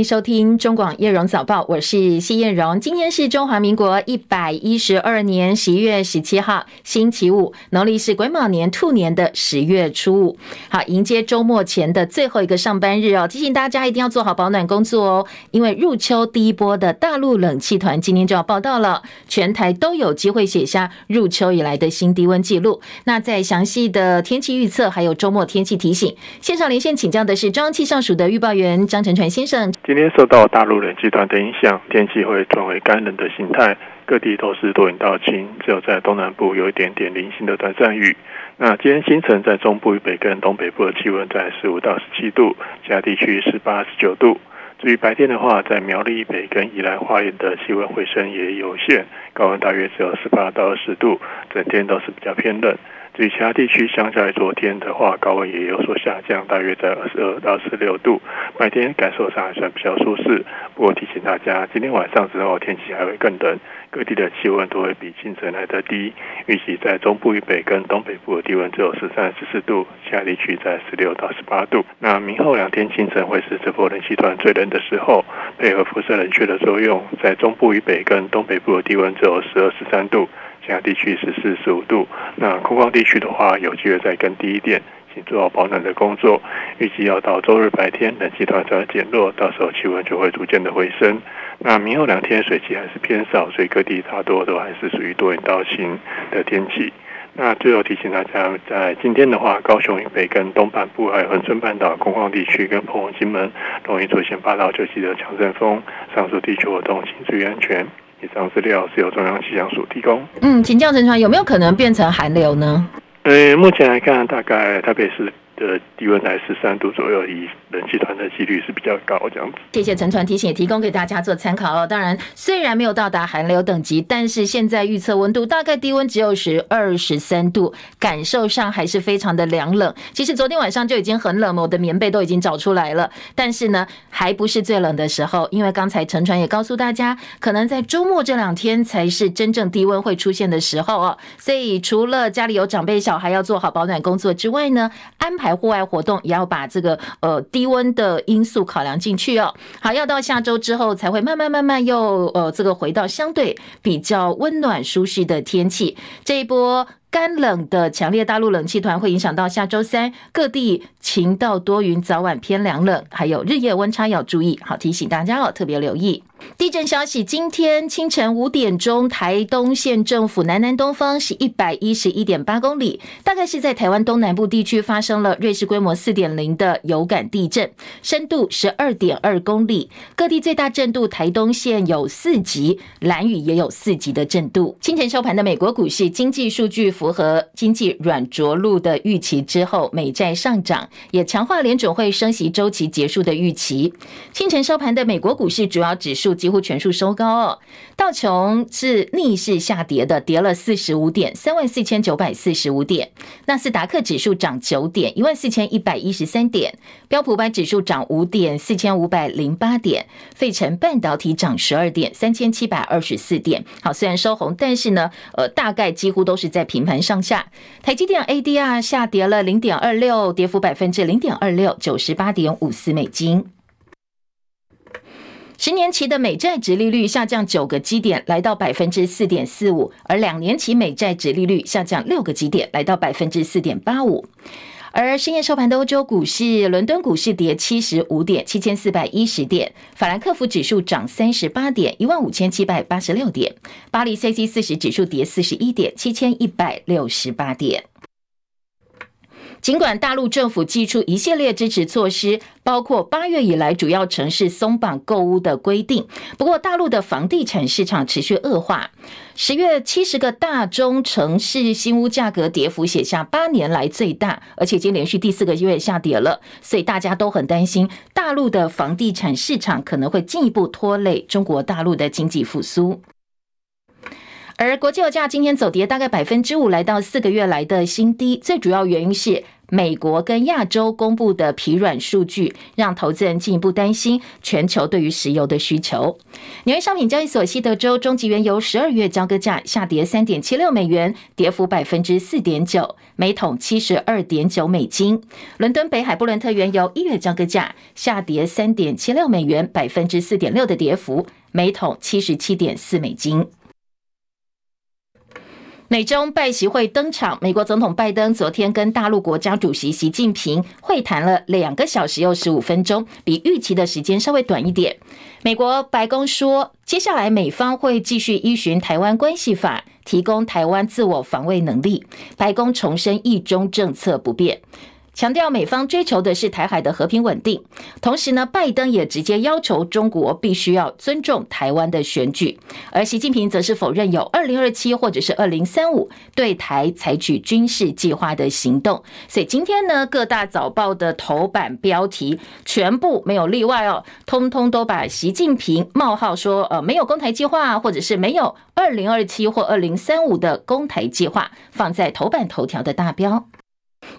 迎收听中广叶荣早报，我是谢叶荣。今天是中华民国一百一十二年十一月十七号，星期五，农历是癸卯年兔年的十月初五。好，迎接周末前的最后一个上班日哦，提醒大家一定要做好保暖工作哦，因为入秋第一波的大陆冷气团今天就要报到了，全台都有机会写下入秋以来的新低温记录。那在详细的天气预测还有周末天气提醒，线上连线请教的是中央气象署的预报员张成传先生。今天受到大陆冷气团的影响，天气会转为干冷的形态，各地都是多云到晴，只有在东南部有一点点零星的短暂雨。那今天清晨在中部以北跟东北部的气温在十五到十七度，其他地区十八、十九度。至于白天的话，在苗栗以北跟宜兰花莲的气温回升也有限，高温大约只有十八到二十度，整天都是比较偏冷。至于其他地区，相较于昨天的话，高温也有所下降，大约在二十二到二十六度，白天感受上还算比较舒适。不过提醒大家，今天晚上之后天气还会更冷，各地的气温都会比清晨来得低。预计在中部以北跟东北部的低温只有十三、十四度，其他地区在十六到十八度。那明后两天清晨会是这波冷气团最冷的时候，配合辐射冷却的作用，在中部以北跟东北部的低温只有十二、十三度。其他地区是四十五度，那空旷地区的话，有机会再更低一点，请做好保暖的工作。预计要到周日白天，冷气团才减弱，到时候气温就会逐渐的回升。那明后两天水汽还是偏少，所以各地大多都还是属于多云到晴的天气。那最后提醒大家，在今天的话，高雄以北跟东半部还有恒春半岛空旷地区跟澎湖金门，容易出现八到九级的强阵风，上述地区活动请注意安全。以上资料是由中央气象署提供。嗯，请教陈传，有没有可能变成寒流呢？呃，目前来看，大概台北市的低温在十三度左右，以冷气团的几率是比较高，这样子。谢谢陈传提醒，也提供给大家做参考哦。当然，虽然没有到达寒流等级，但是现在预测温度大概低温只有十二、十三度，感受上还是非常的凉冷。其实昨天晚上就已经很冷了，我的棉被都已经找出来了。但是呢，还不是最冷的时候，因为刚才陈传也告诉大家，可能在周末这两天才是真正低温会出现的时候哦。所以除了家里有长辈小孩要做好保暖工作之外呢，安排。户外活动也要把这个呃低温的因素考量进去哦。好，要到下周之后才会慢慢慢慢又呃这个回到相对比较温暖舒适的天气。这一波干冷的强烈大陆冷气团会影响到下周三，各地晴到多云，早晚偏凉冷，还有日夜温差要注意。好，提醒大家哦，特别留意。地震消息，今天清晨五点钟，台东县政府南南东方是一百一十一点八公里，大概是在台湾东南部地区发生了瑞士规模四点零的有感地震，深度十二点二公里，各地最大震度台东县有四级，兰屿也有四级的震度。清晨收盘的美国股市经济数据符合经济软着陆的预期之后，美债上涨，也强化联准会升息周期结束的预期。清晨收盘的美国股市主要指数。几乎全数收高哦，道琼是逆势下跌的，跌了四十五点，三万四千九百四十五点。纳斯达克指数涨九点，一万四千一百一十三点。标普百指数涨五点，四千五百零八点。费城半导体涨十二点，三千七百二十四点。好，虽然收红，但是呢，呃，大概几乎都是在平盘上下。台积电 ADR 下跌了零点二六，跌幅百分之零点二六，九十八点五四美金。十年期的美债殖利率下降九个基点，来到百分之四点四五，而两年期美债殖利率下降六个基点，来到百分之四点八五。而深夜收盘的欧洲股市，伦敦股市跌七十五点，七千四百一十点；法兰克福指数涨三十八点，一万五千七百八十六点；巴黎 CAC 四十指数跌四十一点，七千一百六十八点。尽管大陆政府祭出一系列支持措施，包括八月以来主要城市松绑购屋的规定，不过大陆的房地产市场持续恶化。十月七十个大中城市新屋价格跌幅写下八年来最大，而且已经连续第四个月下跌了，所以大家都很担心大陆的房地产市场可能会进一步拖累中国大陆的经济复苏。而国际油价今天走跌大概百分之五，来到四个月来的新低。最主要原因是美国跟亚洲公布的疲软数据，让投资人进一步担心全球对于石油的需求。纽约商品交易所西德州中级原油十二月交割价下跌三点七六美元，跌幅百分之四点九，每桶七十二点九美金。伦敦北海布伦特原油一月交割价下跌三点七六美元，百分之四点六的跌幅，每桶七十七点四美金。美中拜习会登场，美国总统拜登昨天跟大陆国家主席习近平会谈了两个小时又十五分钟，比预期的时间稍微短一点。美国白宫说，接下来美方会继续依循《台湾关系法》，提供台湾自我防卫能力。白宫重申一中政策不变。强调美方追求的是台海的和平稳定，同时呢，拜登也直接要求中国必须要尊重台湾的选举，而习近平则是否认有二零二七或者是二零三五对台采取军事计划的行动。所以今天呢，各大早报的头版标题全部没有例外哦，通通都把习近平冒号说呃没有攻台计划，或者是没有二零二七或二零三五的攻台计划放在头版头条的大标。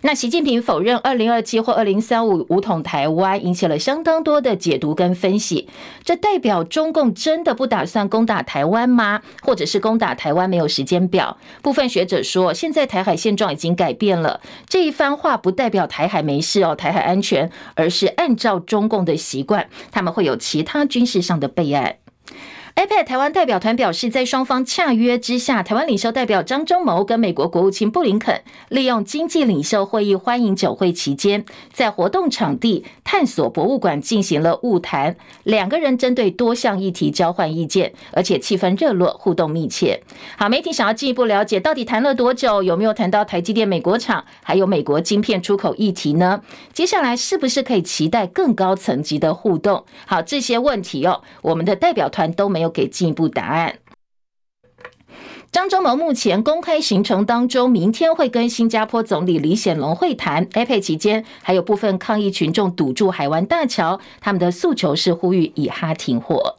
那习近平否认二零二七或二零三五武统台湾，引起了相当多的解读跟分析。这代表中共真的不打算攻打台湾吗？或者是攻打台湾没有时间表？部分学者说，现在台海现状已经改变了。这一番话不代表台海没事哦，台海安全，而是按照中共的习惯，他们会有其他军事上的备案。APEC 台湾代表团表示，在双方洽约之下，台湾领袖代表张忠谋跟美国国务卿布林肯利用经济领袖会议欢迎酒会期间，在活动场地探索博物馆进行了晤谈，两个人针对多项议题交换意见，而且气氛热络，互动密切。好，媒体想要进一步了解，到底谈了多久？有没有谈到台积电美国厂，还有美国晶片出口议题呢？接下来是不是可以期待更高层级的互动？好，这些问题哦，我们的代表团都没。没有给进一步答案。张忠谋目前公开行程当中，明天会跟新加坡总理李显龙会谈。APEC 期间，还有部分抗议群众堵住海湾大桥，他们的诉求是呼吁以哈停火。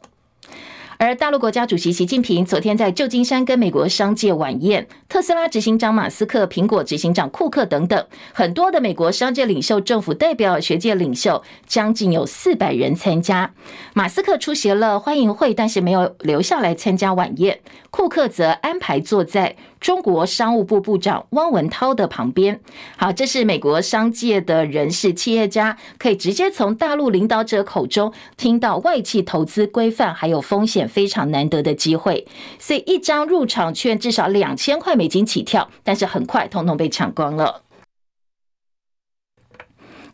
而大陆国家主席习近平昨天在旧金山跟美国商界晚宴，特斯拉执行长马斯克、苹果执行长库克等等很多的美国商界领袖、政府代表、学界领袖，将近有四百人参加。马斯克出席了欢迎会，但是没有留下来参加晚宴。库克则安排坐在中国商务部部长汪文涛的旁边。好，这是美国商界的人士、企业家可以直接从大陆领导者口中听到外企投资规范还有风险非常难得的机会。所以一张入场券至少两千块美金起跳，但是很快通通被抢光了。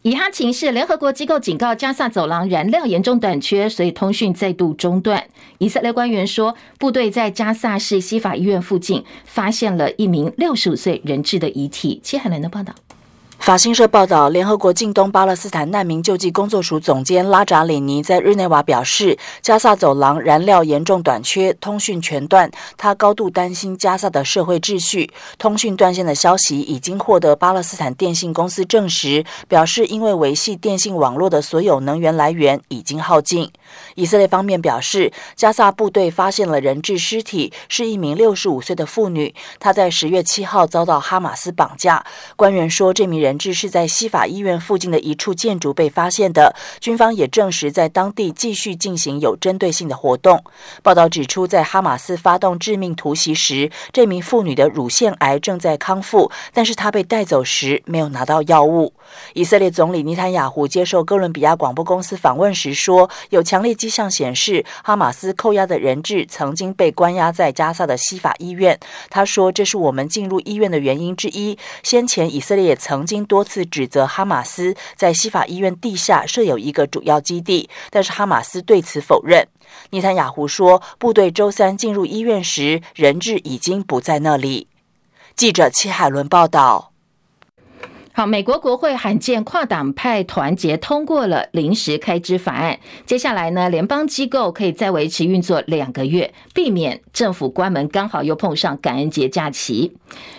以哈情势，联合国机构警告加萨走廊燃料严重短缺，所以通讯再度中断。以色列官员说，部队在加萨市西法医院附近发现了一名六十五岁人质的遗体。切海伦的报道。法新社报道，联合国近东巴勒斯坦难民救济工作署总监拉扎里尼在日内瓦表示，加萨走廊燃料严重短缺，通讯全断。他高度担心加萨的社会秩序。通讯断线的消息已经获得巴勒斯坦电信公司证实，表示因为维系电信网络的所有能源来源已经耗尽。以色列方面表示，加萨部队发现了人质尸体，是一名六十五岁的妇女，她在十月七号遭到哈马斯绑架。官员说，这名人。人质是在西法医院附近的一处建筑被发现的。军方也证实，在当地继续进行有针对性的活动。报道指出，在哈马斯发动致命突袭时，这名妇女的乳腺癌正在康复，但是她被带走时没有拿到药物。以色列总理尼坦雅胡接受哥伦比亚广播公司访问时说，有强烈迹象显示，哈马斯扣押的人质曾经被关押在加萨的西法医院。他说，这是我们进入医院的原因之一。先前以色列也曾经。多次指责哈马斯在西法医院地下设有一个主要基地，但是哈马斯对此否认。尼坦雅胡说，部队周三进入医院时，人质已经不在那里。记者戚海伦报道。好，美国国会罕见跨党派团结通过了临时开支法案。接下来呢，联邦机构可以再维持运作两个月，避免政府关门，刚好又碰上感恩节假期。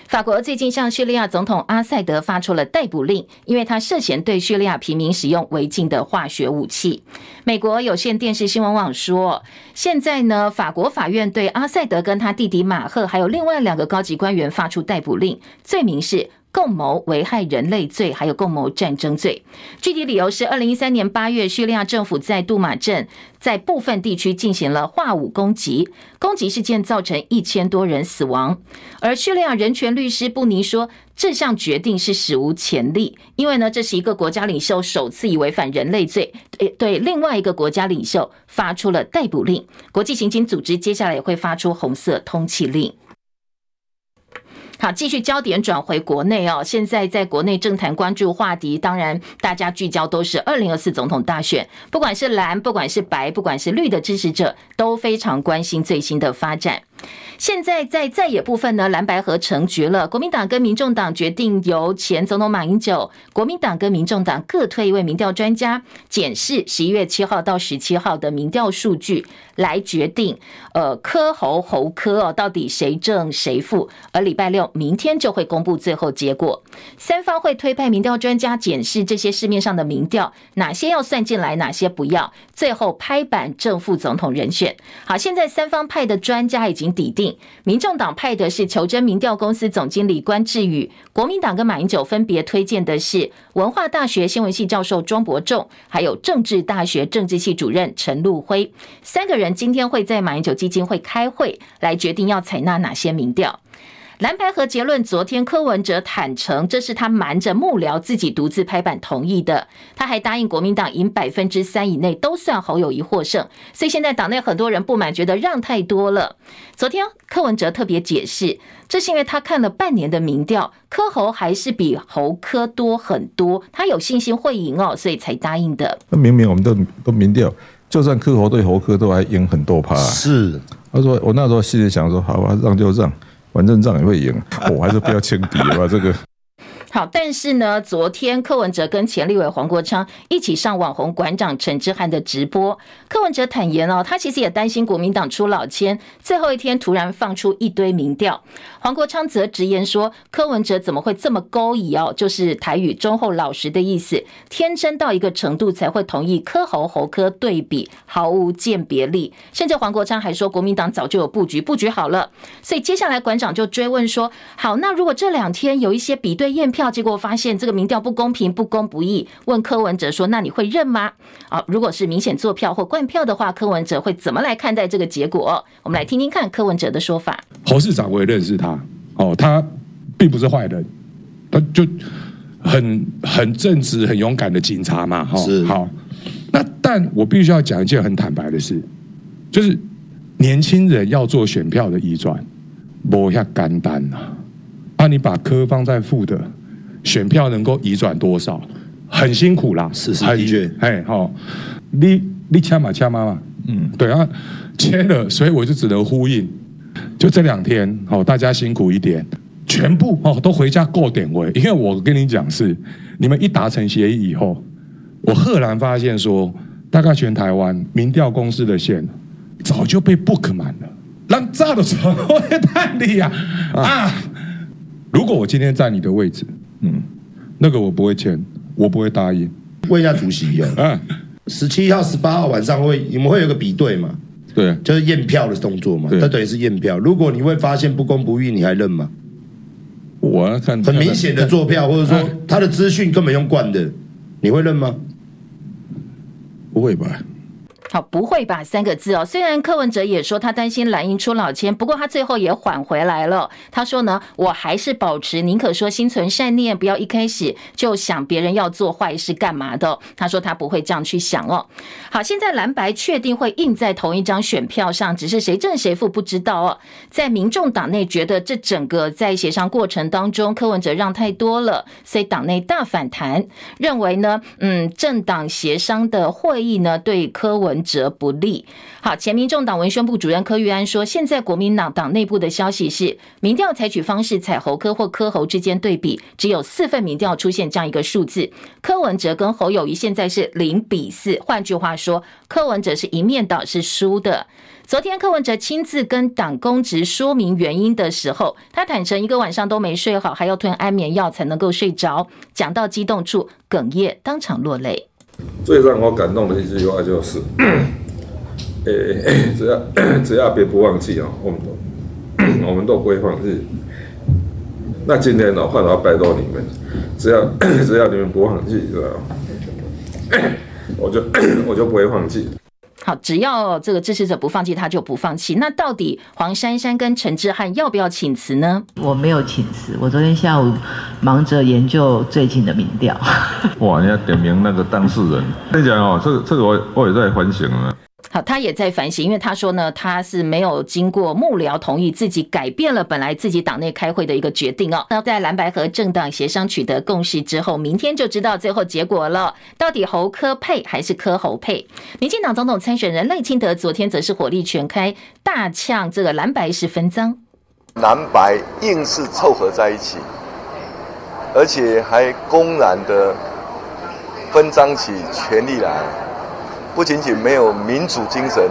法国最近向叙利亚总统阿塞德发出了逮捕令，因为他涉嫌对叙利亚平民使用违禁的化学武器。美国有线电视新闻网说，现在呢，法国法院对阿塞德跟他弟弟马赫还有另外两个高级官员发出逮捕令，罪名是共谋危害人类罪，还有共谋战争罪。具体理由是，二零一三年八月，叙利亚政府在杜马镇在部分地区进行了化武攻击，攻击事件造成一千多人死亡。而叙利亚人权律师布尼说，这项决定是史无前例，因为呢，这是一个国家领袖首次以违反人类罪对对另外一个国家领袖发出了逮捕令。国际刑警组织接下来也会发出红色通缉令。好，继续焦点转回国内哦。现在在国内政坛关注话题，当然大家聚焦都是二零二四总统大选，不管是蓝，不管是白，不管是绿的支持者，都非常关心最新的发展。现在在在野部分呢，蓝白合成局了。国民党跟民众党决定由前总统马英九，国民党跟民众党各推一位民调专家，检视十一月七号到十七号的民调数据，来决定呃科侯侯科哦，到底谁正谁负。而礼拜六明天就会公布最后结果。三方会推派民调专家检视这些市面上的民调，哪些要算进来，哪些不要，最后拍板正副总统人选。好，现在三方派的专家已经。抵定，民众党派的是求真民调公司总经理关志宇，国民党跟马英九分别推荐的是文化大学新闻系教授庄博仲，还有政治大学政治系主任陈陆辉，三个人今天会在马英九基金会开会，来决定要采纳哪些民调。蓝白合结论，昨天柯文哲坦承，这是他瞒着幕僚自己独自拍板同意的。他还答应国民党赢百分之三以内都算侯友谊获胜。所以现在党内很多人不满，觉得让太多了。昨天柯文哲特别解释，这是因为他看了半年的民调，柯侯还是比侯柯多很多，他有信心会赢哦，所以才答应的。那明明我们都都民调，就算柯侯对侯柯都还赢很多趴。是，他说我那时候心里想说，好吧，让就让。反正仗也会赢，我还是不要轻敌吧，这个。好，但是呢，昨天柯文哲跟前立委黄国昌一起上网红馆长陈之汉的直播。柯文哲坦言哦，他其实也担心国民党出老千，最后一天突然放出一堆民调。黄国昌则直言说，柯文哲怎么会这么勾引哦？就是台语忠厚老实的意思，天真到一个程度才会同意柯侯侯柯对比，毫无鉴别力。甚至黄国昌还说，国民党早就有布局，布局好了。所以接下来馆长就追问说，好，那如果这两天有一些比对验票？票结果发现这个民调不公平、不公不义，问柯文哲说：“那你会认吗？”啊，如果是明显作票或灌票的话，柯文哲会怎么来看待这个结果？我们来听听看柯文哲的说法。侯市长我也认识他，哦，他并不是坏人，他就很很正直、很勇敢的警察嘛，哈，是好。那但我必须要讲一件很坦白的事，就是年轻人要做选票的移转，不要干单呐。啊你把柯放在副的选票能够移转多少？很辛苦啦，是是的确，哎，好，你你掐嘛掐嘛嘛，嗯，对啊，切了，所以我就只能呼应，就这两天，好，大家辛苦一点，全部哦都回家过点位，因为我跟你讲是，你们一达成协议以后，我赫然发现说，大概全台湾民调公司的线早就被 book 满了，让炸的床会太厉害。啊！啊如果我今天在你的位置，嗯，那个我不会签，我不会答应。问一下主席啊，十七号、十八号晚上会你们会有个比对嘛？对，就是验票的动作嘛。这等于是验票。如果你会发现不公不义，你还认吗？我要看很明显的作票，或者说他的资讯根本用惯的，你会认吗？不会吧。好，不会吧？三个字哦。虽然柯文哲也说他担心蓝营出老千，不过他最后也缓回来了。他说呢，我还是保持宁可说心存善念，不要一开始就想别人要做坏事干嘛的。他说他不会这样去想哦。好，现在蓝白确定会印在同一张选票上，只是谁正谁负不知道哦。在民众党内觉得这整个在协商过程当中，柯文哲让太多了，所以党内大反弹，认为呢，嗯，政党协商的会议呢，对柯文。则不利。好，前民众党文宣部主任柯玉安说，现在国民党党内部的消息是，民调采取方式采侯柯或柯侯之间对比，只有四份民调出现这样一个数字。柯文哲跟侯友宜现在是零比四，换句话说，柯文哲是一面倒是输的。昨天柯文哲亲自跟党公职说明原因的时候，他坦承一个晚上都没睡好，还要吞安眠药才能够睡着。讲到激动处哽咽，当场落泪。最让我感动的一句话就是：“诶 只要 只要别不忘记啊，我们都我们都不会放弃。那今天呢，换我拜托你们，只要只要你们不放弃，知道吧？我就我就不会放弃。好，只要这个支持者不放弃，他就不放弃。那到底黄珊珊跟陈志汉要不要请辞呢？我没有请辞，我昨天下午忙着研究最近的民调。哇，你要点名那个当事人，跟你讲哦，这个这个我我也在反省啊。好，他也在反省，因为他说呢，他是没有经过幕僚同意，自己改变了本来自己党内开会的一个决定哦。那在蓝白和政党协商取得共识之后，明天就知道最后结果了，到底侯科配还是柯侯配？民进党总统参选人赖清德昨天则是火力全开，大呛这个蓝白是分赃，蓝白硬是凑合在一起，而且还公然的分赃起权力来。不仅仅没有民主精神，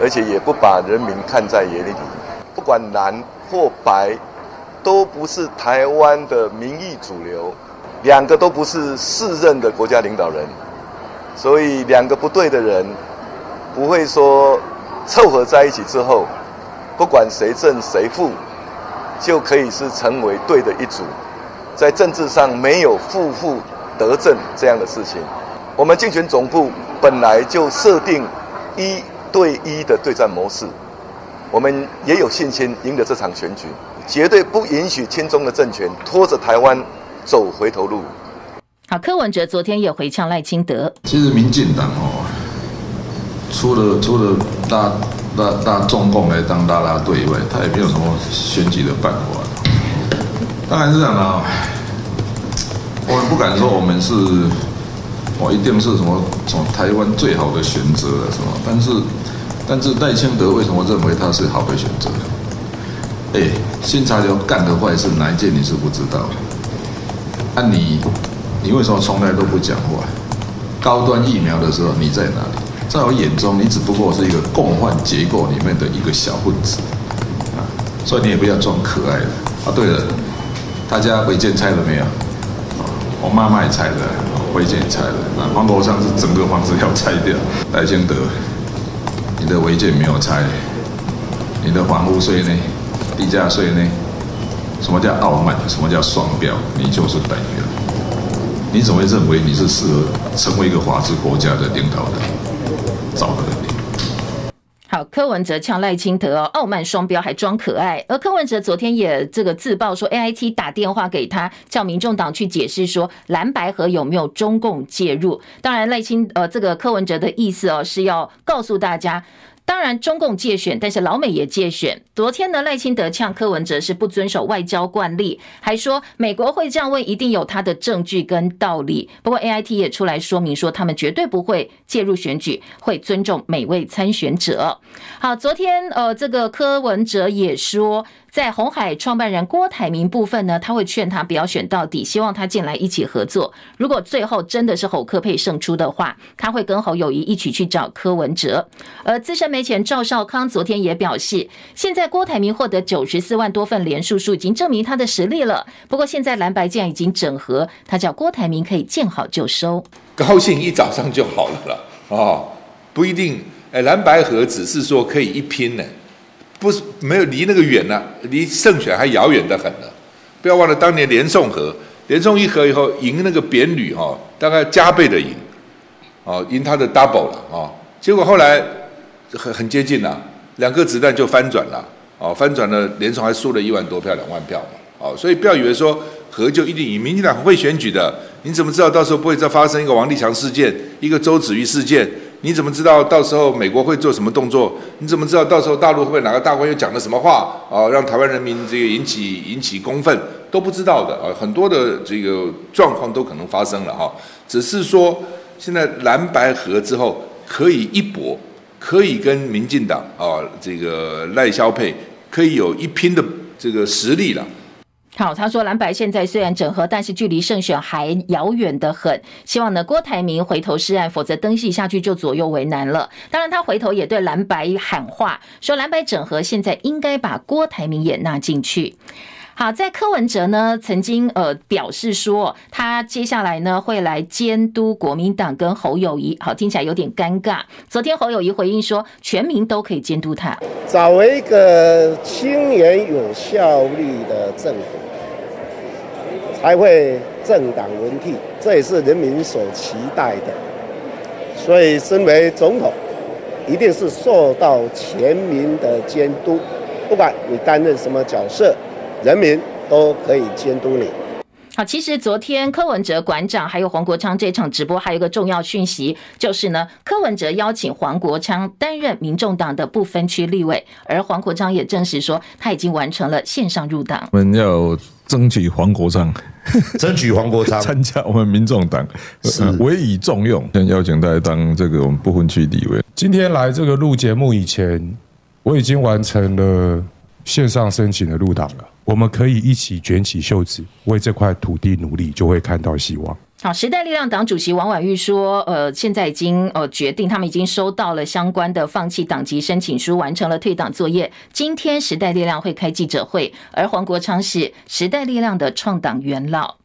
而且也不把人民看在眼里。不管蓝或白，都不是台湾的民意主流，两个都不是适任的国家领导人，所以两个不对的人，不会说凑合在一起之后，不管谁正谁负，就可以是成为对的一组。在政治上没有负负得正这样的事情。我们竞选总部本来就设定一对一的对战模式，我们也有信心赢得这场选举，绝对不允许亲中的政权拖着台湾走回头路。好，柯文哲昨天也回呛赖清德。其实民进党哦，除了除了大大大中共来当拉拉队以外，他也没有什么选举的办法。当然是这样的啊，我们不敢说我们是。哦，一定是什么从台湾最好的选择了，是吗？但是，但是赖清德为什么认为他是好的选择？哎，新潮流干的坏事哪一件你是不知道？那、你，你为什么从来都不讲话？高端疫苗的时候你在哪里？在我眼中，你只不过是一个共患结构里面的一个小分子啊！所以你也不要装可爱了啊！对了，大家违建拆了没有？我妈妈也拆了。违建拆了，那黄国昌是整个房子要拆掉。赖清德，你的违建没有拆，你的房屋税呢？地价税呢？什么叫傲慢？什么叫双标？你就是代表。你怎么会认为你是适合成为一个法治国家的领导人？找个人。柯文哲呛赖清德，傲慢双标还装可爱。而柯文哲昨天也这个自曝说，AIT 打电话给他，叫民众党去解释说蓝白河有没有中共介入。当然，赖清呃这个柯文哲的意思哦是要告诉大家。当然，中共介选，但是老美也介选。昨天呢，赖清德呛柯文哲是不遵守外交惯例，还说美国会这样问，一定有他的证据跟道理。不过 AIT 也出来说明说，他们绝对不会介入选举，会尊重每位参选者。好，昨天呃，这个柯文哲也说。在红海创办人郭台铭部分呢，他会劝他不要选到底，希望他进来一起合作。如果最后真的是侯柯配胜出的话，他会跟侯友谊一起去找柯文哲。而资深媒前赵少康昨天也表示，现在郭台铭获得九十四万多份连数数，已经证明他的实力了。不过现在蓝白既然已经整合，他叫郭台铭可以见好就收，高兴一早上就好了了哦，不一定。哎，蓝白合只是说可以一拼呢。不是没有离那个远呢、啊，离胜选还遥远得很呢。不要忘了当年连宋合，连宋一合以后赢那个扁旅哈，大概加倍的赢，哦，赢他的 double 了哦。结果后来很很接近了，两颗子弹就翻转了，哦，翻转了，连宋还输了一万多票，两万票嘛，哦，所以不要以为说和就一定赢，民进党很会选举的，你怎么知道到时候不会再发生一个王立强事件，一个周子瑜事件？你怎么知道到时候美国会做什么动作？你怎么知道到时候大陆会不会哪个大官又讲了什么话啊？让台湾人民这个引起引起公愤都不知道的啊！很多的这个状况都可能发生了哈。只是说现在蓝白合之后可以一搏，可以跟民进党啊这个赖萧配可以有一拼的这个实力了。好，他说蓝白现在虽然整合，但是距离胜选还遥远得很。希望呢郭台铭回头是岸，否则登戏下去就左右为难了。当然，他回头也对蓝白喊话，说蓝白整合现在应该把郭台铭也纳进去。好，在柯文哲呢曾经呃表示说，他接下来呢会来监督国民党跟侯友谊。好，听起来有点尴尬。昨天侯友谊回应说，全民都可以监督他，找一个清廉有效率的政府。才会政党轮替，这也是人民所期待的。所以，身为总统，一定是受到全民的监督，不管你担任什么角色，人民都可以监督你。好，其实昨天柯文哲馆长还有黄国昌这场直播，还有一个重要讯息，就是呢，柯文哲邀请黄国昌担任民众党的不分区立委，而黄国昌也证实说他已经完成了线上入党。我们要争取黄国昌，争取黄国昌参加我们民众党，是委以重用，先邀请他来当这个我们不分区立委。今天来这个录节目以前，我已经完成了线上申请的入党了。我们可以一起卷起袖子，为这块土地努力，就会看到希望。好，时代力量党主席王婉玉说，呃，现在已经呃决定，他们已经收到了相关的放弃党籍申请书，完成了退党作业。今天时代力量会开记者会，而黄国昌是时代力量的创党元老。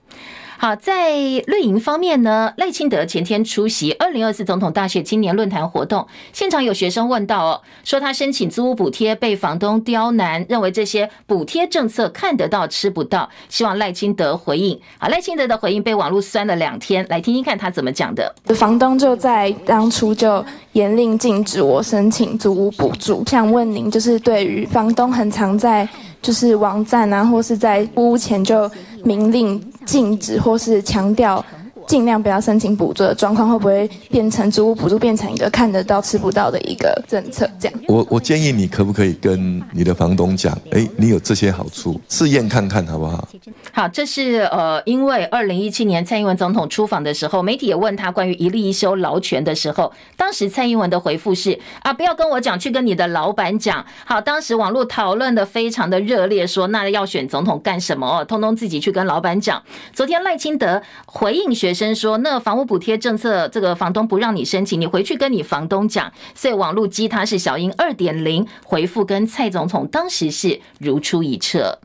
好，在绿营方面呢，赖清德前天出席二零二四总统大学青年论坛活动，现场有学生问到哦，说他申请租屋补贴被房东刁难，认为这些补贴政策看得到吃不到，希望赖清德回应。好，赖清德的回应被网络酸了两天，来听听看他怎么讲的。房东就在当初就严令禁止我申请租屋补助，想问您，就是对于房东很常在就是网站啊，或是在屋前就明令。禁止或是强调。尽量不要申请补助的状况，会不会变成租屋补助变成一个看得到吃不到的一个政策？这样，我我建议你可不可以跟你的房东讲，哎，你有这些好处，试验看看好不好？好，这是呃，因为二零一七年蔡英文总统出访的时候，媒体也问他关于一例一休劳权的时候，当时蔡英文的回复是啊，不要跟我讲，去跟你的老板讲。好，当时网络讨论的非常的热烈，说那要选总统干什么？哦，通通自己去跟老板讲。昨天赖清德回应学生说：“那房屋补贴政策，这个房东不让你申请，你回去跟你房东讲。”所以网络激他是小英二点零回复，跟蔡总统当时是如出一辙。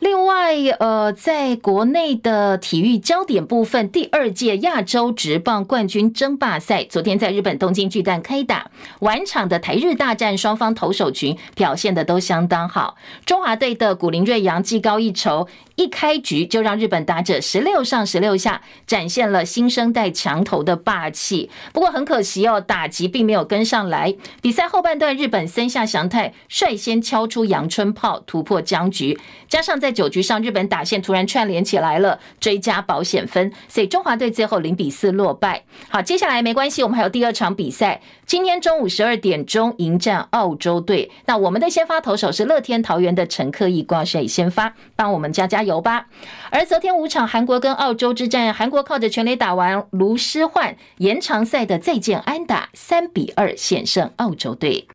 另外，呃，在国内的体育焦点部分，第二届亚洲职棒冠军争霸赛昨天在日本东京巨蛋开打，晚场的台日大战，双方投手群表现的都相当好。中华队的古林瑞阳技高一筹。一开局就让日本打者十六上十六下，展现了新生代强投的霸气。不过很可惜哦，打击并没有跟上来。比赛后半段，日本森下翔太率先敲出阳春炮，突破僵局。加上在在九局上，日本打线突然串联起来了，追加保险分，所以中华队最后零比四落败。好，接下来没关系，我们还有第二场比赛，今天中午十二点钟迎战澳洲队。那我们的先发投手是乐天桃园的陈克义挂帅先发，帮我们加加油。吧？而昨天五场韩国跟澳洲之战，韩国靠着全垒打完卢师焕延长赛的再见安打，三比二险胜澳洲队。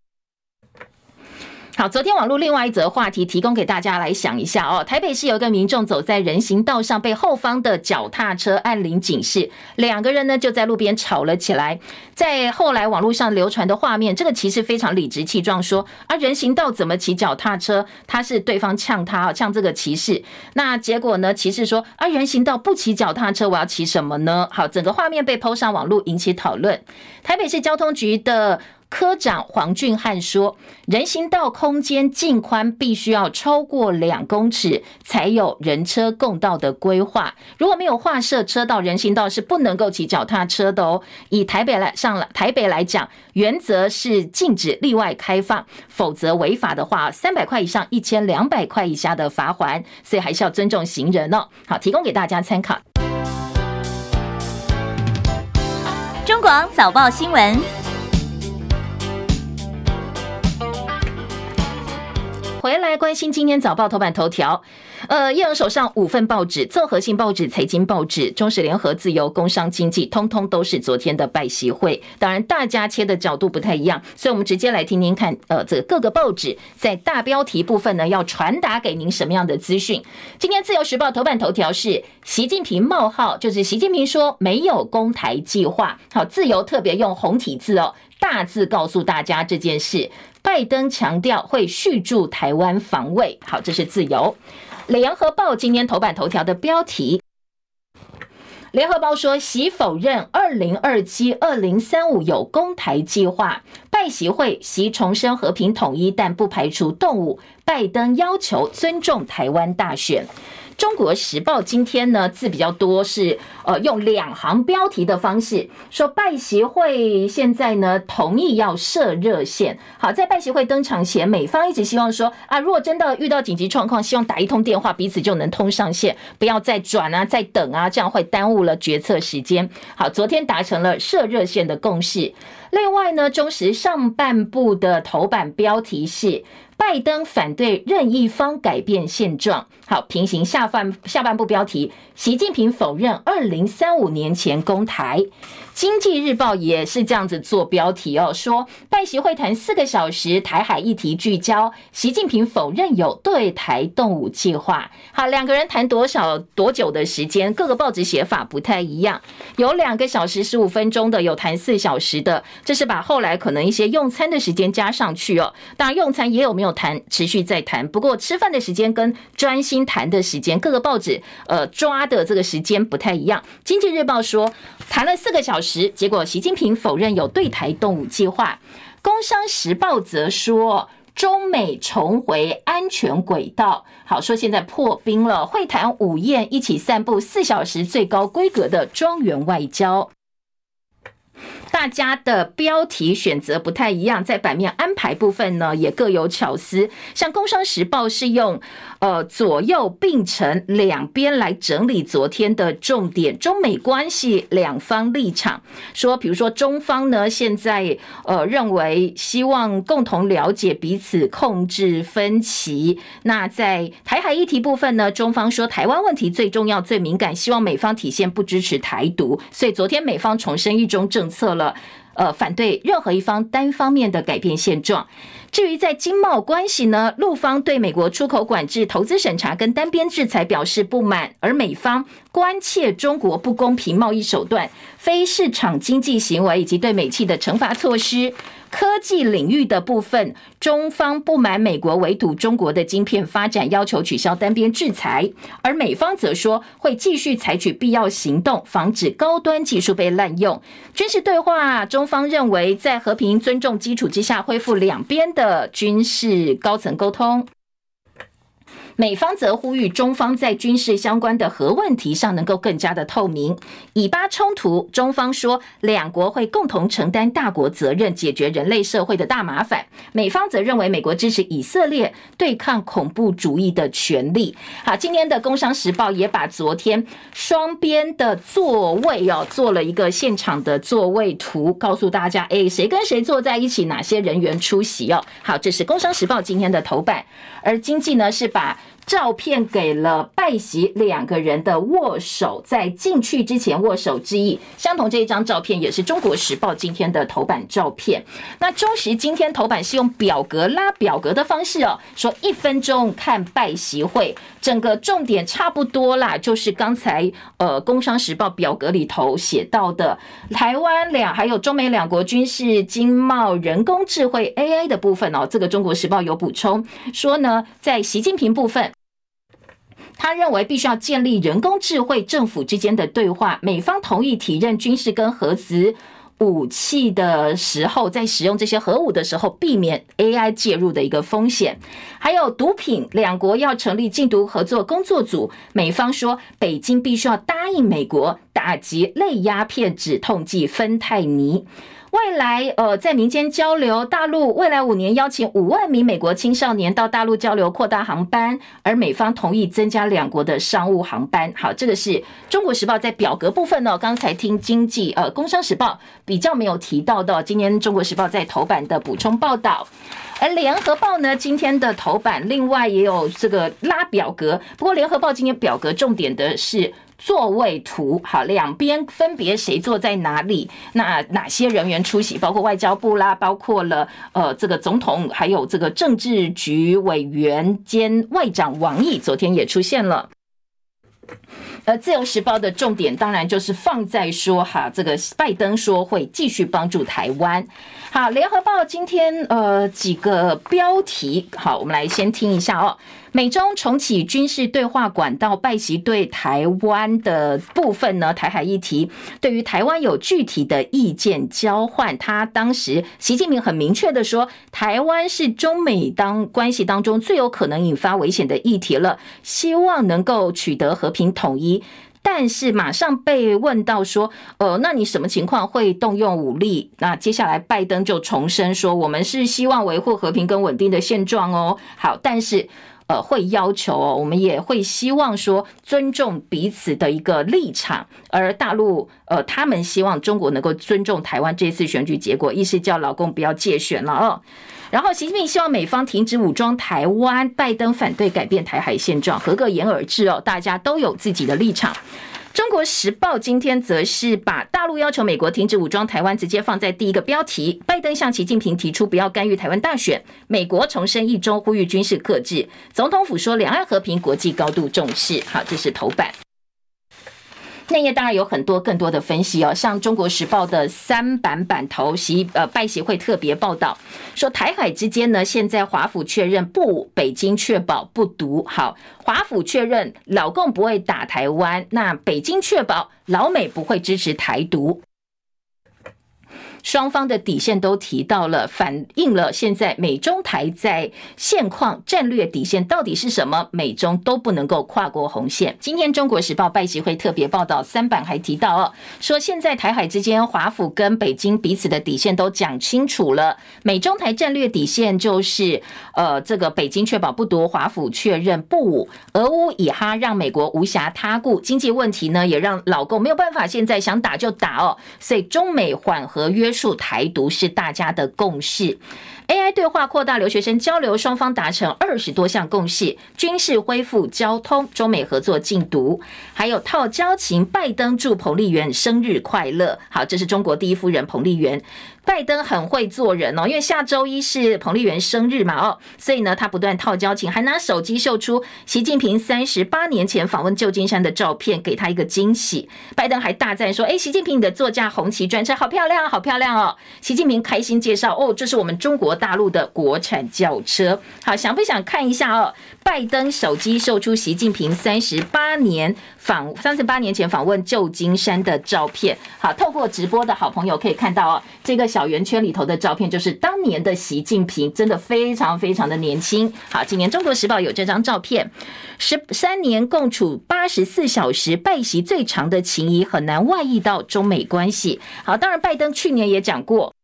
好，昨天网络另外一则话题提供给大家来想一下哦。台北市有一个民众走在人行道上，被后方的脚踏车按铃警示，两个人呢就在路边吵了起来。在后来网络上流传的画面，这个骑士非常理直气壮说：“啊，人行道怎么骑脚踏车？他是对方呛他啊，呛这个骑士。那结果呢？骑士说：啊，人行道不骑脚踏车，我要骑什么呢？好，整个画面被抛上网络，引起讨论。台北市交通局的。科长黄俊汉说：“人行道空间净宽必须要超过两公尺，才有人车共道的规划。如果没有划设车道，人行道是不能够骑脚踏车的哦。以台北来上了台北来讲，原则是禁止例外开放，否则违法的话，三百块以上一千两百块以下的罚锾。所以还是要尊重行人哦。好，提供给大家参考。中广早报新闻。”回来关心今天早报头版头条，呃，叶荣手上五份报纸，综合性报纸、财经报纸、中时联合、自由、工商经济，通通都是昨天的拜习会。当然，大家切的角度不太一样，所以我们直接来听听看，呃，这各个报纸在大标题部分呢，要传达给您什么样的资讯？今天自由时报头版头条是习近平冒号，就是习近平说没有攻台计划。好，自由特别用红体字哦，大字告诉大家这件事。拜登强调会续驻台湾防卫。好，这是自由。联合报今天头版头条的标题，联合报说习否认二零二七、二零三五有攻台计划。拜习会习重申和平统一，但不排除动武。拜登要求尊重台湾大选。中国时报今天呢字比较多，是呃用两行标题的方式说，拜协会现在呢同意要设热线。好，在拜协会登场前，美方一直希望说啊，如果真的遇到紧急状况，希望打一通电话，彼此就能通上线，不要再转啊、再等啊，这样会耽误了决策时间。好，昨天达成了设热线的共识。另外呢，中时上半部的头版标题是。拜登反对任意方改变现状。好，平行下半下半部标题：习近平否认二零三五年前攻台。经济日报也是这样子做标题哦，说拜习会谈四个小时，台海议题聚焦，习近平否认有对台动武计划。好，两个人谈多少多久的时间？各个报纸写法不太一样，有两个小时十五分钟的，有谈四小时的，这是把后来可能一些用餐的时间加上去哦。当然，用餐也有没有谈，持续在谈。不过吃饭的时间跟专心谈的时间，各个报纸呃抓的这个时间不太一样。经济日报说谈了四个小时。时，结果习近平否认有对台动武计划。工商时报则说，中美重回安全轨道。好，说现在破冰了，会谈午宴，一起散步四小时，最高规格的庄园外交。大家的标题选择不太一样，在版面安排部分呢，也各有巧思。像《工商时报》是用呃左右并成两边来整理昨天的重点，中美关系两方立场。说，比如说中方呢，现在呃认为希望共同了解彼此，控制分歧。那在台海议题部分呢，中方说台湾问题最重要、最敏感，希望美方体现不支持台独。所以昨天美方重申一中政策了。呃，反对任何一方单方面的改变现状。至于在经贸关系呢，陆方对美国出口管制、投资审查跟单边制裁表示不满，而美方关切中国不公平贸易手段、非市场经济行为以及对美企的惩罚措施。科技领域的部分，中方不满美国围堵中国的芯片发展，要求取消单边制裁，而美方则说会继续采取必要行动，防止高端技术被滥用。军事对话，中方认为在和平尊重基础之下，恢复两边的军事高层沟通。美方则呼吁中方在军事相关的核问题上能够更加的透明。以巴冲突，中方说两国会共同承担大国责任，解决人类社会的大麻烦。美方则认为美国支持以色列对抗恐怖主义的权利。好，今天的《工商时报》也把昨天双边的座位哦做了一个现场的座位图，告诉大家，哎，谁跟谁坐在一起，哪些人员出席哦。好，这是《工商时报》今天的头版，而经济呢是把。照片给了拜习两个人的握手，在进去之前握手致意。相同这一张照片也是中国时报今天的头版照片。那中时今天头版是用表格拉表格的方式哦，说一分钟看拜习会，整个重点差不多啦，就是刚才呃工商时报表格里头写到的台湾两还有中美两国军事、经贸、人工智慧 AI 的部分哦。这个中国时报有补充说呢，在习近平部分。他认为必须要建立人工智慧政府之间的对话，美方同意体认军事跟核子武器的时候，在使用这些核武的时候，避免 AI 介入的一个风险。还有毒品，两国要成立禁毒合作工作组，美方说北京必须要答应美国打击类鸦片止痛剂芬太尼。未来，呃，在民间交流，大陆未来五年邀请五万名美国青少年到大陆交流，扩大航班，而美方同意增加两国的商务航班。好，这个是中国时报在表格部分呢。刚才听经济，呃，工商时报比较没有提到的，今天中国时报在头版的补充报道。而联合报呢，今天的头版另外也有这个拉表格，不过联合报今天表格重点的是。座位图，好，两边分别谁坐在哪里？那哪些人员出席？包括外交部啦，包括了呃这个总统，还有这个政治局委员兼外长王毅，昨天也出现了。而自由时报的重点当然就是放在说哈，这个拜登说会继续帮助台湾。好，联合报今天呃几个标题，好，我们来先听一下哦。美中重启军事对话管道，拜习对台湾的部分呢，台海议题对于台湾有具体的意见交换。他当时习近平很明确的说，台湾是中美当关系当中最有可能引发危险的议题了，希望能够取得和平统一。但是马上被问到说，呃，那你什么情况会动用武力？那接下来拜登就重申说，我们是希望维护和平跟稳定的现状哦。好，但是。呃，会要求哦，我们也会希望说尊重彼此的一个立场，而大陆呃，他们希望中国能够尊重台湾这次选举结果，意思叫老公不要介选了哦。然后习近平希望美方停止武装台湾，拜登反对改变台海现状，合个言而至哦，大家都有自己的立场。中国时报今天则是把大陆要求美国停止武装台湾直接放在第一个标题。拜登向习近平提出不要干预台湾大选，美国重申一中，呼吁军事克制。总统府说两岸和平，国际高度重视。好，这是头版。内页当然有很多更多的分析哦，像《中国时报》的三版版头，习呃拜习会特别报道说，台海之间呢，现在华府确认不，北京确保不独。好，华府确认老共不会打台湾，那北京确保老美不会支持台独。双方的底线都提到了，反映了现在美中台在现况战略底线到底是什么？美中都不能够跨过红线。今天《中国时报》拜习会特别报道，三版还提到哦，说现在台海之间，华府跟北京彼此的底线都讲清楚了。美中台战略底线就是，呃，这个北京确保不夺，华府确认不武，俄乌以哈让美国无暇他顾，经济问题呢也让老共没有办法，现在想打就打哦。所以中美缓和约。数台独是大家的共识。AI 对话扩大留学生交流，双方达成二十多项共识。军事恢复、交通、中美合作禁毒，还有套交情。拜登祝彭丽媛生日快乐。好，这是中国第一夫人彭丽媛。拜登很会做人哦，因为下周一是彭丽媛生日嘛，哦，所以呢，他不断套交情，还拿手机秀出习近平三十八年前访问旧金山的照片，给他一个惊喜。拜登还大赞说：“哎，习近平你的座驾红旗专车好漂亮，好漂亮哦！”习近平开心介绍：“哦，这是我们中国大陆的国产轿车。”好，想不想看一下哦？拜登手机秀出习近平三十八年访三十八年前访问旧金山的照片。好，透过直播的好朋友可以看到哦，这个。小圆圈里头的照片就是当年的习近平，真的非常非常的年轻。好，今年《中国时报》有这张照片，十三年共处八十四小时，拜习最长的情谊很难外溢到中美关系。好，当然拜登去年也讲过。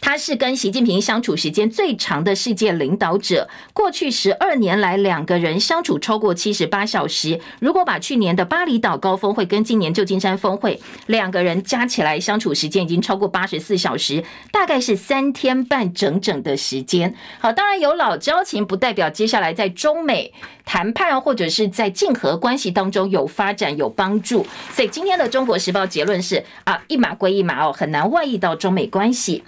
他是跟习近平相处时间最长的世界领导者。过去十二年来，两个人相处超过七十八小时。如果把去年的巴厘岛高峰会跟今年旧金山峰会两个人加起来，相处时间已经超过八十四小时，大概是三天半整整的时间。好，当然有老交情，不代表接下来在中美谈判或者是在竞合关系当中有发展有帮助。所以今天的《中国时报》结论是啊，一码归一码哦，很难外溢到中美关系。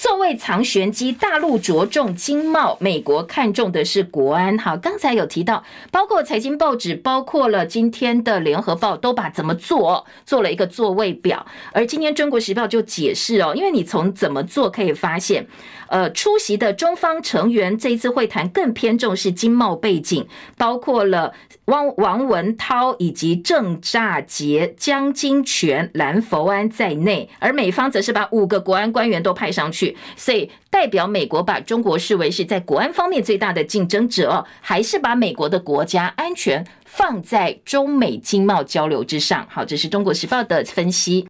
座位藏玄机，大陆着重经贸，美国看重的是国安。好，刚才有提到，包括财经报纸，包括了今天的联合报，都把怎么做做了一个座位表。而今天中国时报就解释哦，因为你从怎么做可以发现，呃，出席的中方成员这一次会谈更偏重是经贸背景，包括了。汪王文涛以及郑炸杰、江金泉、蓝佛安在内，而美方则是把五个国安官员都派上去，所以代表美国把中国视为是在国安方面最大的竞争者，还是把美国的国家安全放在中美经贸交流之上？好，这是中国时报的分析。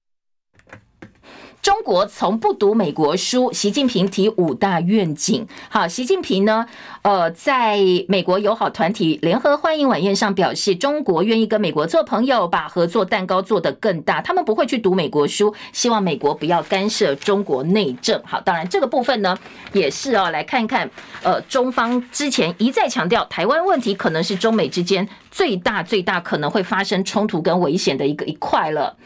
中国从不读美国书，习近平提五大愿景。好，习近平呢，呃，在美国友好团体联合欢迎晚宴上表示，中国愿意跟美国做朋友，把合作蛋糕做得更大。他们不会去读美国书，希望美国不要干涉中国内政。好，当然这个部分呢，也是哦，来看看，呃，中方之前一再强调，台湾问题可能是中美之间最大最大可能会发生冲突跟危险的一个一块了。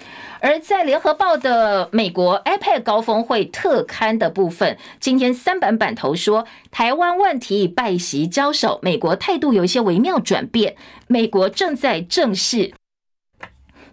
而在联合报的美国 iPad 高峰会特刊的部分，今天三版版头说，台湾问题拜习交手，美国态度有一些微妙转变，美国正在正视。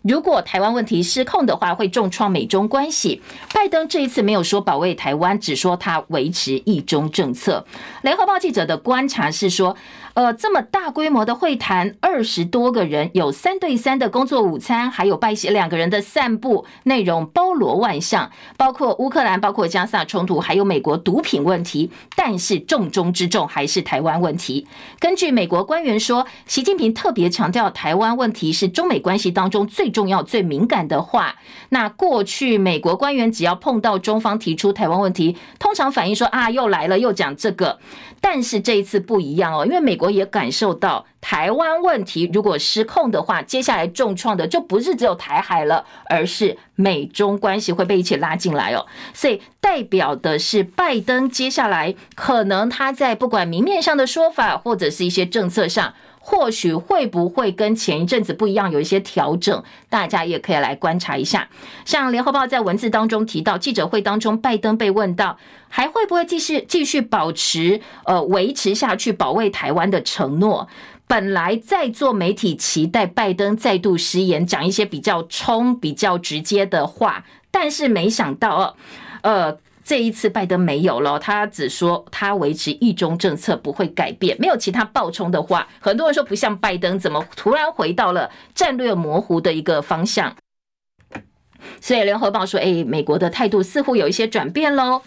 如果台湾问题失控的话，会重创美中关系。拜登这一次没有说保卫台湾，只说他维持一中政策。联合报记者的观察是说，呃，这么大规模的会谈，二十多个人，有三对三的工作午餐，还有拜习两个人的散步，内容包罗万象，包括乌克兰，包括加萨冲突，还有美国毒品问题。但是重中之重还是台湾问题。根据美国官员说，习近平特别强调，台湾问题是中美关系当中最重要、最敏感的话。那过去美国官员只要碰到中方提出台湾问题，通常反应说啊，又来了，又讲这个。但是这一次不一样哦，因为美国也感受到台湾问题如果失控的话，接下来重创的就不是只有台海了，而是美中关系会被一起拉进来哦。所以代表的是拜登接下来可能他在不管明面上的说法，或者是一些政策上。或许会不会跟前一阵子不一样，有一些调整，大家也可以来观察一下。像联合报在文字当中提到，记者会当中，拜登被问到还会不会继续继续保持呃维持下去保卫台湾的承诺。本来在座媒体期待拜登再度失言，讲一些比较冲、比较直接的话，但是没想到，呃。这一次拜登没有了，他只说他维持一中政策不会改变，没有其他爆冲的话。很多人说不像拜登，怎么突然回到了战略模糊的一个方向？所以联合报说，哎，美国的态度似乎有一些转变喽。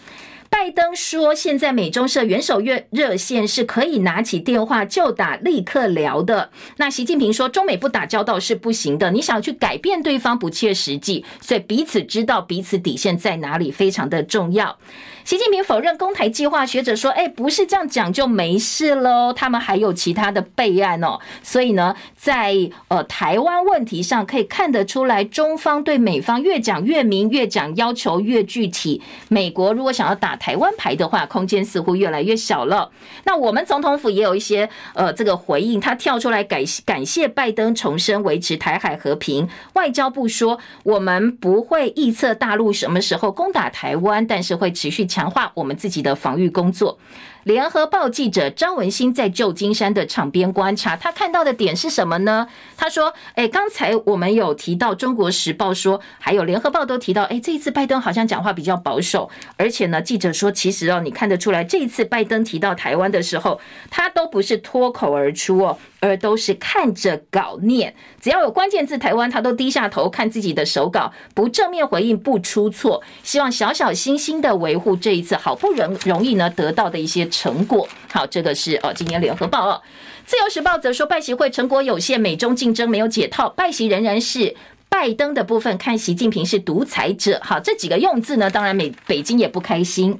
拜登说，现在美中社元首热热线是可以拿起电话就打，立刻聊的。那习近平说，中美不打交道是不行的，你想去改变对方不切实际，所以彼此知道彼此底线在哪里，非常的重要。习近平否认攻台计划，学者说：“哎，不是这样讲就没事喽，他们还有其他的备案哦。”所以呢，在呃台湾问题上可以看得出来，中方对美方越讲越明，越讲要求越具体。美国如果想要打台湾牌的话，空间似乎越来越小了。那我们总统府也有一些呃这个回应，他跳出来感感谢拜登重申维持台海和平。外交部说：“我们不会预测大陆什么时候攻打台湾，但是会持续。”强化我们自己的防御工作。联合报记者张文新在旧金山的场边观察，他看到的点是什么呢？他说：“诶，刚才我们有提到《中国时报》说，还有《联合报》都提到，诶，这一次拜登好像讲话比较保守，而且呢，记者说，其实哦，你看得出来，这一次拜登提到台湾的时候，他都不是脱口而出哦，而都是看着稿念，只要有关键字台湾，他都低下头看自己的手稿，不正面回应，不出错，希望小小心心的维护这一次好不容容易呢得到的一些。”成果好，这个是哦，今年联合报哦，自由时报则说拜习会成果有限，美中竞争没有解套，拜习仍然是拜登的部分，看习近平是独裁者。好，这几个用字呢，当然美北京也不开心。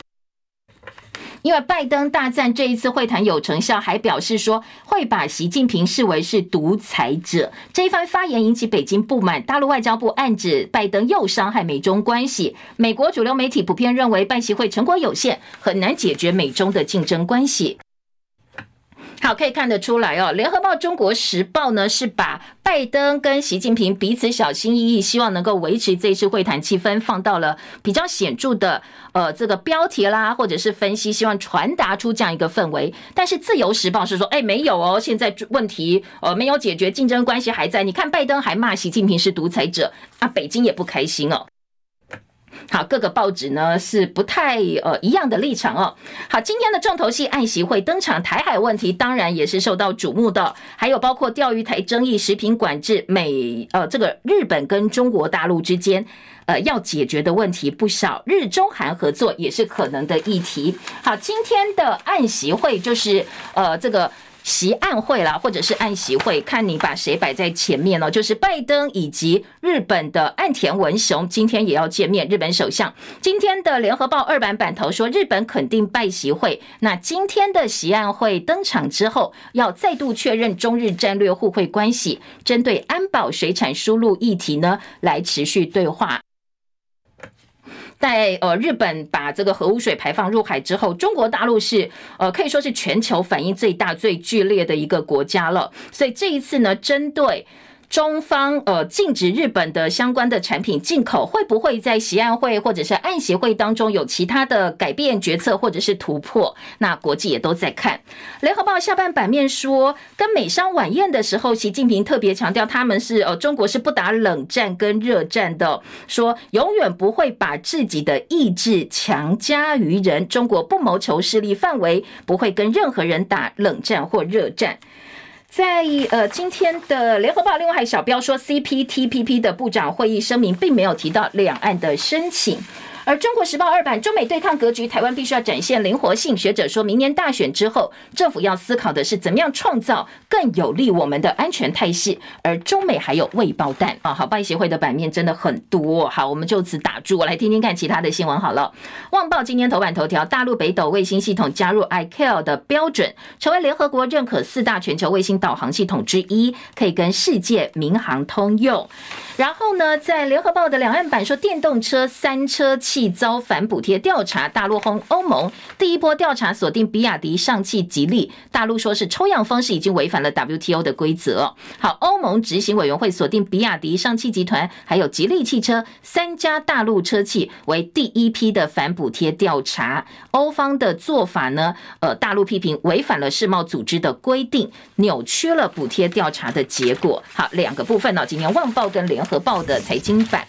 因为拜登大赞这一次会谈有成效，还表示说会把习近平视为是独裁者。这一番发言引起北京不满，大陆外交部暗指拜登又伤害美中关系。美国主流媒体普遍认为拜习会成果有限，很难解决美中的竞争关系。好，可以看得出来哦。联合报、中国时报呢，是把拜登跟习近平彼此小心翼翼，希望能够维持这次会谈气氛，放到了比较显著的呃这个标题啦，或者是分析，希望传达出这样一个氛围。但是自由时报是说，哎，没有哦，现在问题呃没有解决，竞争关系还在。你看拜登还骂习近平是独裁者，啊，北京也不开心哦。好，各个报纸呢是不太呃一样的立场哦。好，今天的重头戏，岸习会登场，台海问题当然也是受到瞩目的，还有包括钓鱼台争议、食品管制、美呃这个日本跟中国大陆之间呃要解决的问题不少，日中韩合作也是可能的议题。好，今天的岸习会就是呃这个。习岸会啦，或者是岸习会，看你把谁摆在前面哦。就是拜登以及日本的岸田文雄今天也要见面。日本首相今天的联合报二版版头说，日本肯定拜习会。那今天的习岸会登场之后，要再度确认中日战略互惠关系，针对安保、水产输入议题呢，来持续对话。在呃日本把这个核污水排放入海之后，中国大陆是呃可以说是全球反应最大最剧烈的一个国家了。所以这一次呢，针对中方呃禁止日本的相关的产品进口，会不会在习安会或者是安协会当中有其他的改变决策或者是突破？那国际也都在看。联合报下半版面说，跟美商晚宴的时候，习近平特别强调他们是呃中国是不打冷战跟热战的，说永远不会把自己的意志强加于人，中国不谋求势力范围，不会跟任何人打冷战或热战。在呃今天的联合报，另外还有小标说，CPTPP 的部长会议声明并没有提到两岸的申请。而中国时报二版，中美对抗格局，台湾必须要展现灵活性。学者说，明年大选之后，政府要思考的是怎么样创造更有利我们的安全态势。而中美还有未爆弹啊！好，拜协会的版面真的很多。好，我们就此打住，我来听听看其他的新闻好了。旺报今天头版头条，大陆北斗卫星系统加入 ICAO 的标准，成为联合国认可四大全球卫星导航系统之一，可以跟世界民航通用。然后呢，在联合报的两岸版说，电动车三车器遭反补贴调查，大陆轰欧盟。第一波调查锁定比亚迪、上汽、吉利，大陆说是抽样方式已经违反了 WTO 的规则。好，欧盟执行委员会锁定比亚迪、上汽集团还有吉利汽车三家大陆车企为第一批的反补贴调查。欧方的做法呢，呃，大陆批评违反了世贸组织的规定，扭曲了补贴调查的结果。好，两个部分呢，今天旺报跟联合报的财经版，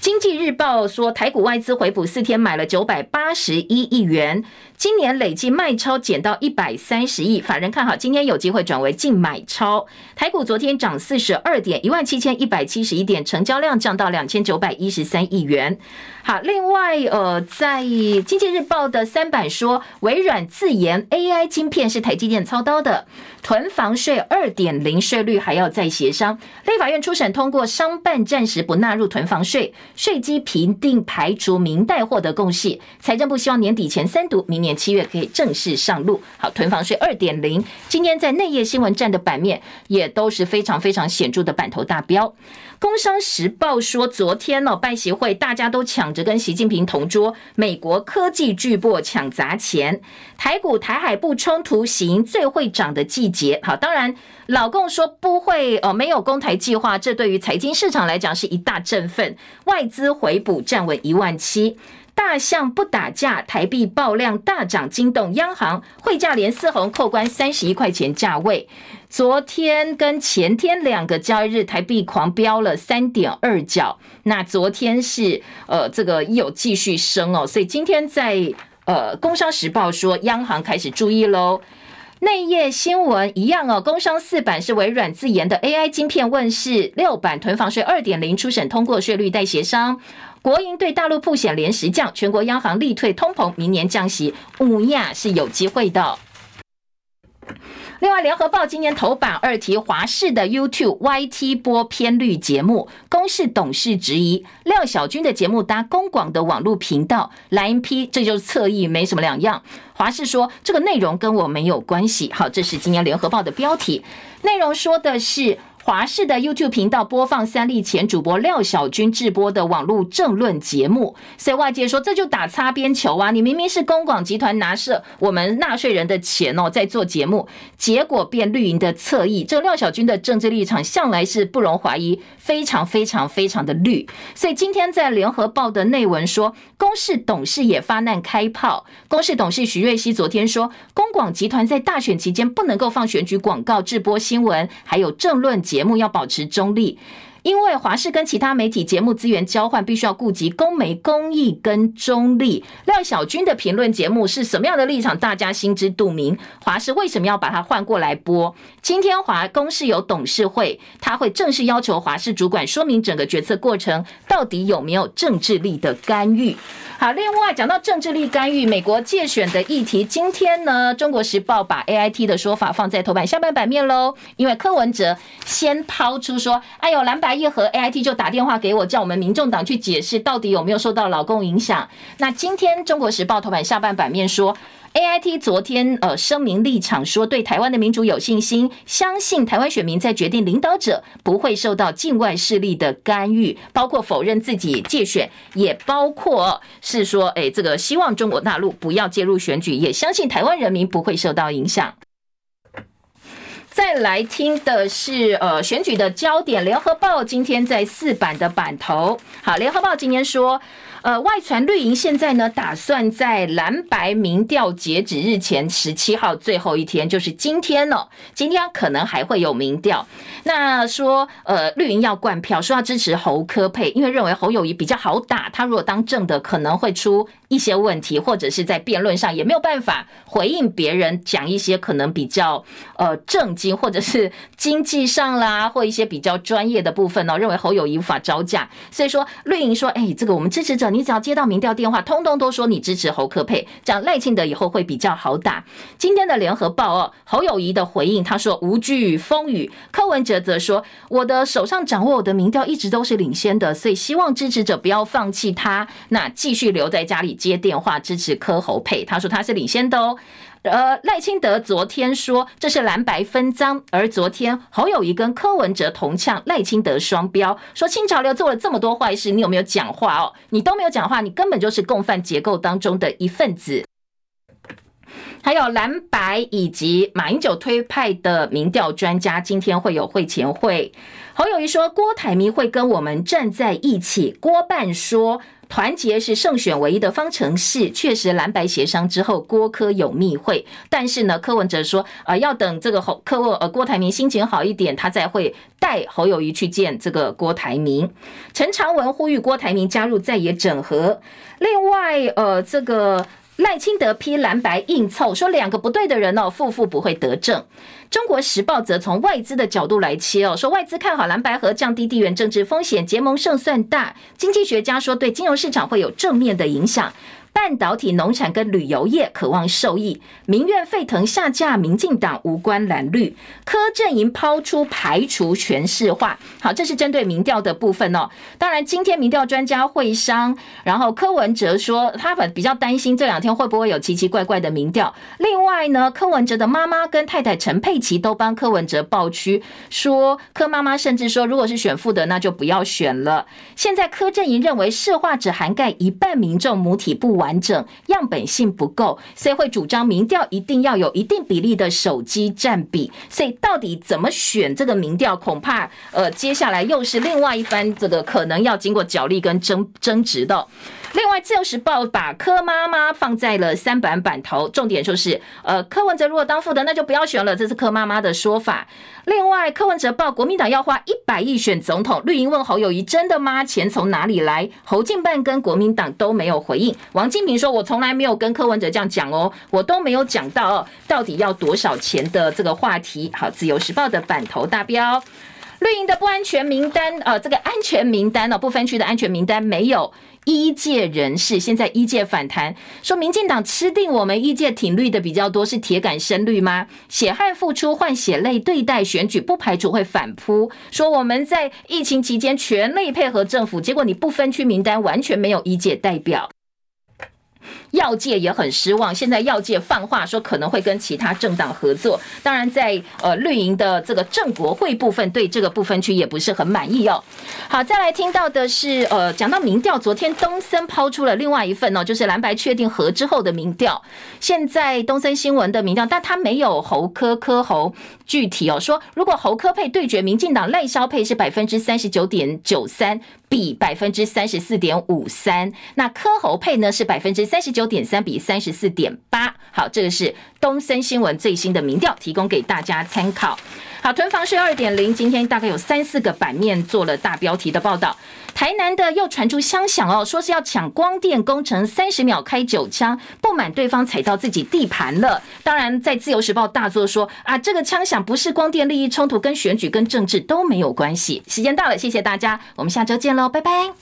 经济日报说台股外资回补四天买了九百八十一亿元，今年累计卖超减到一百三十亿，法人看好今天有机会转为净买超。台股昨天涨四十二点，一万七千一百七十一点，成交量降到两千九百一十三亿元。好，另外呃，在经济日报的三版说，微软自研 AI 晶片是台积电操刀的，囤房税二点零税率还要再协商，立法院初审通过商办暂时不纳入囤房税，税基评定排除民代获得共识，财政部希望年底前三读，明年七月可以正式上路。好，囤房税二点零，今天在内页新闻站的版面也都是非常非常显著的版头大标。工商时报说，昨天呢，拜协会大家都抢着跟习近平同桌，美国科技巨擘抢砸钱，台股台海不冲突行最会涨的季节。好，当然老共说不会哦，没有攻台计划，这对于财经市场来讲是一大振奋，外资回补站稳一万七。大象不打架，台币爆量大涨，惊动央行汇价连四红，扣关三十一块钱价位。昨天跟前天两个交易日，台币狂飙了三点二角。那昨天是呃这个有继续升哦，所以今天在呃工商时报说央行开始注意喽。内页新闻一样哦，工商四版是微软自研的 AI 晶片问世，六版囤房税二点零初审通过，税率待协商。国营对大陆曝险连十降，全国央行力退通膨，明年降息，乌亚是有机会的。另外，联合报今年头版二题华视的 YouTube YT 播偏绿节目，公视董事质疑廖小军的节目搭公广的网络频道，蓝批这就是侧翼，没什么两样。华视说这个内容跟我没有关系。好，这是今年联合报的标题，内容说的是。华视的 YouTube 频道播放三立前主播廖小军直播的网络政论节目，所以外界说这就打擦边球啊！你明明是公广集团拿着我们纳税人的钱哦，在做节目，结果变绿营的侧翼。这廖小军的政治立场向来是不容怀疑，非常非常非常的绿。所以今天在联合报的内文说，公视董事也发难开炮。公视董事许瑞熙昨天说，公广集团在大选期间不能够放选举广告、直播新闻，还有政论节目要保持中立，因为华视跟其他媒体节目资源交换，必须要顾及公媒公益跟中立。廖小军的评论节目是什么样的立场，大家心知肚明。华视为什么要把它换过来播？今天华公是有董事会，他会正式要求华视主管说明整个决策过程到底有没有政治力的干预。好，另外讲到政治力干预，美国介选的议题，今天呢，《中国时报》把 AIT 的说法放在头版下半版面喽。因为柯文哲先抛出说：“哎呦，蓝白一和，AIT 就打电话给我，叫我们民众党去解释到底有没有受到老共影响。”那今天《中国时报》头版下半版面说。A I T 昨天呃声明立场说，对台湾的民主有信心，相信台湾选民在决定领导者不会受到境外势力的干预，包括否认自己介选，也包括是说，哎，这个希望中国大陆不要介入选举，也相信台湾人民不会受到影响。再来听的是呃选举的焦点，联合报今天在四版的版头。好，联合报今天说。呃，外传绿营现在呢，打算在蓝白民调截止日前十七号最后一天，就是今天了，哦。今天可能还会有民调。那说，呃，绿营要灌票，说要支持侯科佩，因为认为侯友谊比较好打，他如果当正的，可能会出一些问题，或者是在辩论上也没有办法回应别人，讲一些可能比较呃正经，或者是经济上啦，或一些比较专业的部分哦。认为侯友谊无法招架，所以说绿营说，哎，这个我们支持者。你只要接到民调电话，通通都说你支持侯科佩，这样赖庆德以后会比较好打。今天的联合报哦，侯友谊的回应，他说无惧风雨。柯文哲则说，我的手上掌握我的民调一直都是领先的，所以希望支持者不要放弃他，那继续留在家里接电话支持柯侯佩。他说他是领先的哦。呃，赖清德昨天说这是蓝白分赃，而昨天侯友宜跟柯文哲同呛赖清德双标，说清潮流做了这么多坏事，你有没有讲话哦？你都没有讲话，你根本就是共犯结构当中的一份子。还有蓝白以及马英九推派的民调专家，今天会有会前会。侯友宜说郭台铭会跟我们站在一起，郭办说。团结是胜选唯一的方程式，确实蓝白协商之后，郭柯有密会，但是呢，柯文哲说，呃，要等这个侯柯文呃郭台铭心情好一点，他再会带侯友谊去见这个郭台铭。陈长文呼吁郭台铭加入在野整合。另外，呃，这个。赖清德批蓝白硬凑，说两个不对的人哦，负负不会得正。中国时报则从外资的角度来切哦，说外资看好蓝白和，降低地缘政治风险，结盟胜算大。经济学家说，对金融市场会有正面的影响。半导体、农产跟旅游业渴望受益，民怨沸腾下架民进党无关蓝绿，柯阵营抛出排除权势化。好，这是针对民调的部分哦。当然，今天民调专家会商，然后柯文哲说他比较担心这两天会不会有奇奇怪怪的民调。另外呢，柯文哲的妈妈跟太太陈佩琪都帮柯文哲抱屈，说柯妈妈甚至说，如果是选副的，那就不要选了。现在柯阵营认为市话只涵盖一半民众母体不完整样本性不够，所以会主张民调一定要有一定比例的手机占比。所以到底怎么选这个民调，恐怕呃接下来又是另外一番这个可能要经过角力跟争争执的。另外，《自由时报》把柯妈妈放在了三版版头，重点就是，呃，柯文哲如果当副的，那就不要选了，这是柯妈妈的说法。另外，《柯文哲报》国民党要花一百亿选总统，绿营问侯友宜真的吗？钱从哪里来？侯进办跟国民党都没有回应。王金平说：“我从来没有跟柯文哲这样讲哦，我都没有讲到哦，到底要多少钱的这个话题。”好，《自由时报》的版头大标。绿营的不安全名单，呃，这个安全名单呢，不分区的安全名单没有医界人士。现在医界反弹，说民进党吃定我们医界挺绿的比较多，是铁杆深绿吗？血汗付出换血泪对待选举，不排除会反扑。说我们在疫情期间全力配合政府，结果你不分区名单完全没有医界代表。药界也很失望，现在药界放话说可能会跟其他政党合作。当然在，呃绿营的这个正国会部分，对这个部分区也不是很满意哦。好，再来听到的是，呃，讲到民调，昨天东森抛出了另外一份哦，就是蓝白确定和之后的民调。现在东森新闻的民调，但他没有侯科科侯具体哦，说如果侯科配对决民进党赖萧配是百分之三十九点九三。比百分之三十四点五三，那柯侯配呢是百分之三十九点三比三十四点八。好，这个是东森新闻最新的民调，提供给大家参考。好，囤房税二点零，今天大概有三四个版面做了大标题的报道。台南的又传出枪响哦，说是要抢光电工程，三十秒开九枪，不满对方踩到自己地盘了。当然，在自由时报大作说啊，这个枪响不是光电利益冲突，跟选举跟政治都没有关系。时间到了，谢谢大家，我们下周见喽，拜拜。